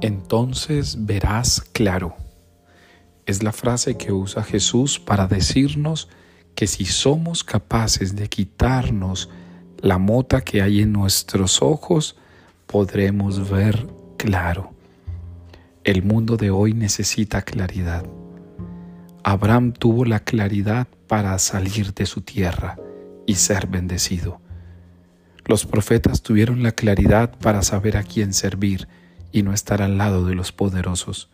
Entonces verás claro. Es la frase que usa Jesús para decirnos que si somos capaces de quitarnos la mota que hay en nuestros ojos, podremos ver claro. El mundo de hoy necesita claridad. Abraham tuvo la claridad para salir de su tierra y ser bendecido. Los profetas tuvieron la claridad para saber a quién servir no estar al lado de los poderosos.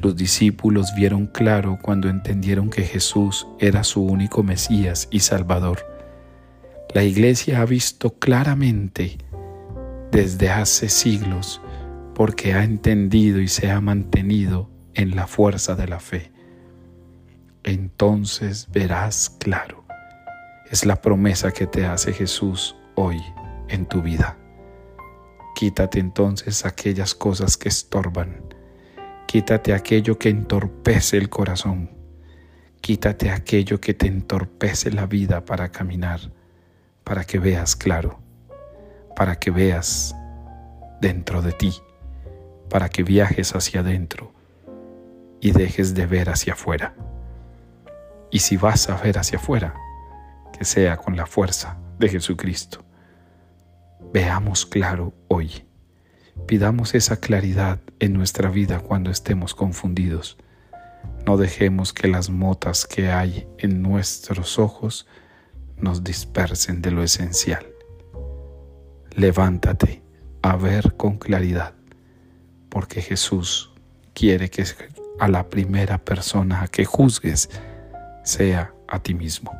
Los discípulos vieron claro cuando entendieron que Jesús era su único Mesías y Salvador. La iglesia ha visto claramente desde hace siglos porque ha entendido y se ha mantenido en la fuerza de la fe. Entonces verás claro. Es la promesa que te hace Jesús hoy en tu vida. Quítate entonces aquellas cosas que estorban Quítate aquello que entorpece el corazón. Quítate aquello que te entorpece la vida para caminar, para que veas claro, para que veas dentro de ti, para que viajes hacia adentro y dejes de ver hacia afuera. Y si vas a ver hacia afuera, que sea con la fuerza de Jesucristo. Veamos claro hoy. Pidamos esa claridad en nuestra vida cuando estemos confundidos. No dejemos que las motas que hay en nuestros ojos nos dispersen de lo esencial. Levántate a ver con claridad, porque Jesús quiere que a la primera persona que juzgues sea a ti mismo.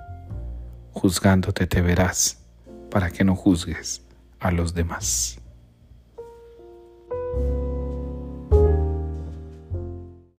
Juzgándote te verás para que no juzgues a los demás.